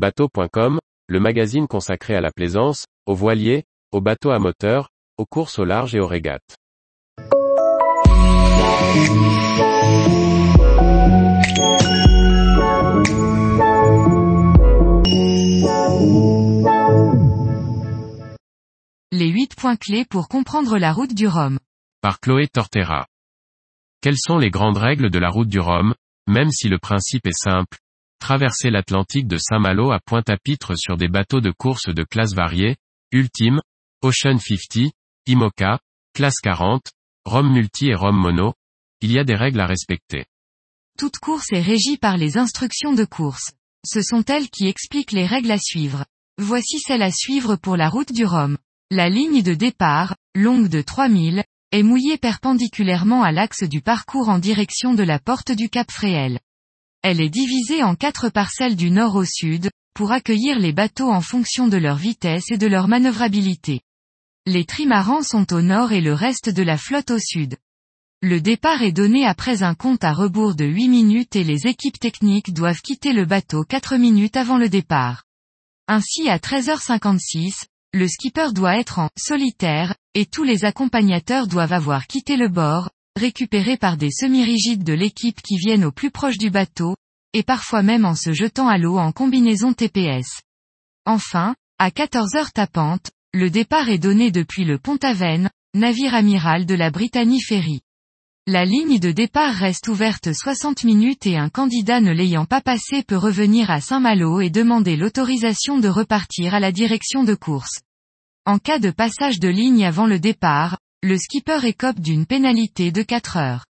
Bateau.com, le magazine consacré à la plaisance, aux voiliers, aux bateaux à moteur, aux courses au large et aux régates. Les 8 points clés pour comprendre la route du Rhum. Par Chloé Tortera. Quelles sont les grandes règles de la route du Rhum, même si le principe est simple Traverser l'Atlantique de Saint-Malo à Pointe-à-Pitre sur des bateaux de course de classes variées, Ultime, Ocean 50, IMOCA, Classe 40, Rome Multi et Rome Mono, il y a des règles à respecter. Toute course est régie par les instructions de course. Ce sont elles qui expliquent les règles à suivre. Voici celles à suivre pour la route du Rhum. La ligne de départ, longue de 3000, est mouillée perpendiculairement à l'axe du parcours en direction de la porte du Cap Fréhel. Elle est divisée en quatre parcelles du nord au sud, pour accueillir les bateaux en fonction de leur vitesse et de leur manœuvrabilité. Les trimarans sont au nord et le reste de la flotte au sud. Le départ est donné après un compte à rebours de 8 minutes et les équipes techniques doivent quitter le bateau 4 minutes avant le départ. Ainsi à 13h56, le skipper doit être en solitaire, et tous les accompagnateurs doivent avoir quitté le bord, récupérés par des semi-rigides de l'équipe qui viennent au plus proche du bateau, et parfois même en se jetant à l'eau en combinaison TPS. Enfin, à 14 heures tapantes, le départ est donné depuis le Pont-Aven, navire amiral de la Britannie Ferry. La ligne de départ reste ouverte 60 minutes et un candidat ne l'ayant pas passé peut revenir à Saint-Malo et demander l'autorisation de repartir à la direction de course. En cas de passage de ligne avant le départ, le skipper écope d'une pénalité de 4 heures.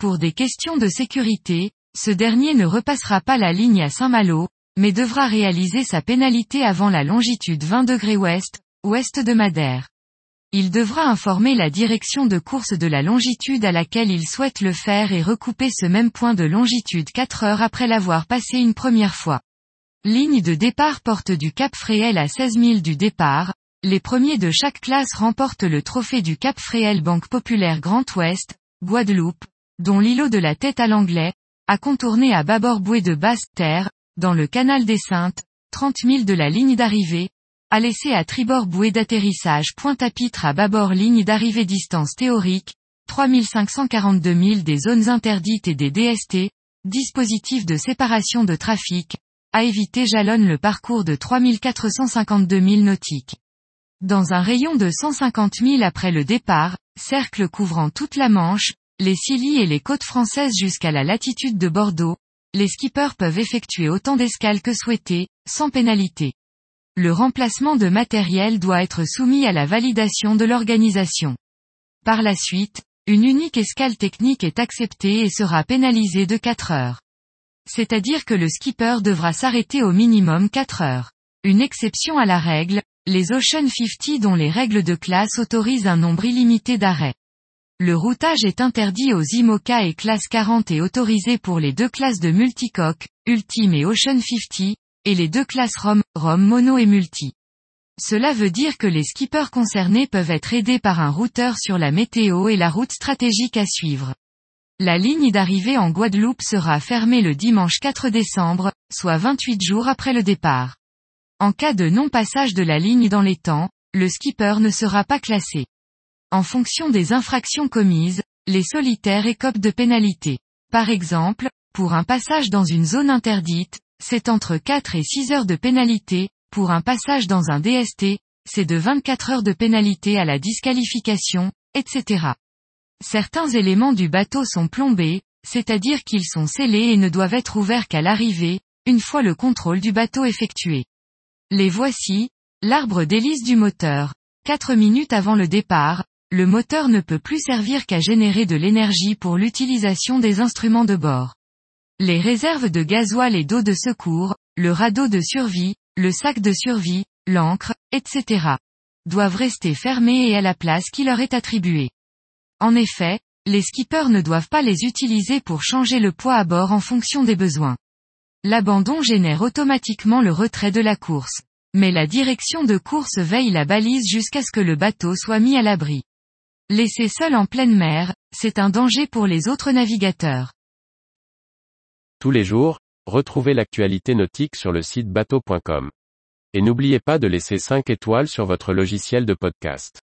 Pour des questions de sécurité, ce dernier ne repassera pas la ligne à Saint-Malo, mais devra réaliser sa pénalité avant la longitude 20 degrés ouest, ouest de Madère. Il devra informer la direction de course de la longitude à laquelle il souhaite le faire et recouper ce même point de longitude 4 heures après l'avoir passé une première fois. Ligne de départ porte du Cap Fréhel à 16 000 du départ, les premiers de chaque classe remportent le trophée du Cap Fréhel Banque Populaire Grand Ouest, Guadeloupe, dont l'îlot de la tête à l'anglais, a contourné à bâbord bouée de basse terre, dans le canal des Saintes, 30 000 de la ligne d'arrivée, a laissé à tribord bouée d'atterrissage Pointe-à-Pitre à bâbord ligne d'arrivée distance théorique, 3542 000 des zones interdites et des DST, dispositif de séparation de trafic, à éviter jalonne le parcours de 3452 000 nautiques. Dans un rayon de 150 000 après le départ, cercle couvrant toute la Manche, les Scilly et les côtes françaises jusqu'à la latitude de Bordeaux, les skippers peuvent effectuer autant d'escales que souhaité, sans pénalité le remplacement de matériel doit être soumis à la validation de l'organisation. Par la suite, une unique escale technique est acceptée et sera pénalisée de 4 heures. C'est-à-dire que le skipper devra s'arrêter au minimum 4 heures. Une exception à la règle, les Ocean 50 dont les règles de classe autorisent un nombre illimité d'arrêts. Le routage est interdit aux IMOCA et classe 40 et autorisé pour les deux classes de multicoque, Ultime et Ocean 50, et les deux classes ROM, ROM mono et multi. Cela veut dire que les skippers concernés peuvent être aidés par un routeur sur la météo et la route stratégique à suivre. La ligne d'arrivée en Guadeloupe sera fermée le dimanche 4 décembre, soit 28 jours après le départ. En cas de non-passage de la ligne dans les temps, le skipper ne sera pas classé. En fonction des infractions commises, les solitaires écopent de pénalités. Par exemple, pour un passage dans une zone interdite, c'est entre 4 et 6 heures de pénalité, pour un passage dans un DST, c'est de 24 heures de pénalité à la disqualification, etc. Certains éléments du bateau sont plombés, c'est-à-dire qu'ils sont scellés et ne doivent être ouverts qu'à l'arrivée, une fois le contrôle du bateau effectué. Les voici, l'arbre d'hélice du moteur. 4 minutes avant le départ, le moteur ne peut plus servir qu'à générer de l'énergie pour l'utilisation des instruments de bord. Les réserves de gasoil et d'eau de secours, le radeau de survie, le sac de survie, l'ancre, etc. doivent rester fermés et à la place qui leur est attribuée. En effet, les skippers ne doivent pas les utiliser pour changer le poids à bord en fonction des besoins. L'abandon génère automatiquement le retrait de la course. Mais la direction de course veille la balise jusqu'à ce que le bateau soit mis à l'abri. Laissé seul en pleine mer, c'est un danger pour les autres navigateurs. Tous les jours, retrouvez l'actualité nautique sur le site bateau.com. Et n'oubliez pas de laisser 5 étoiles sur votre logiciel de podcast.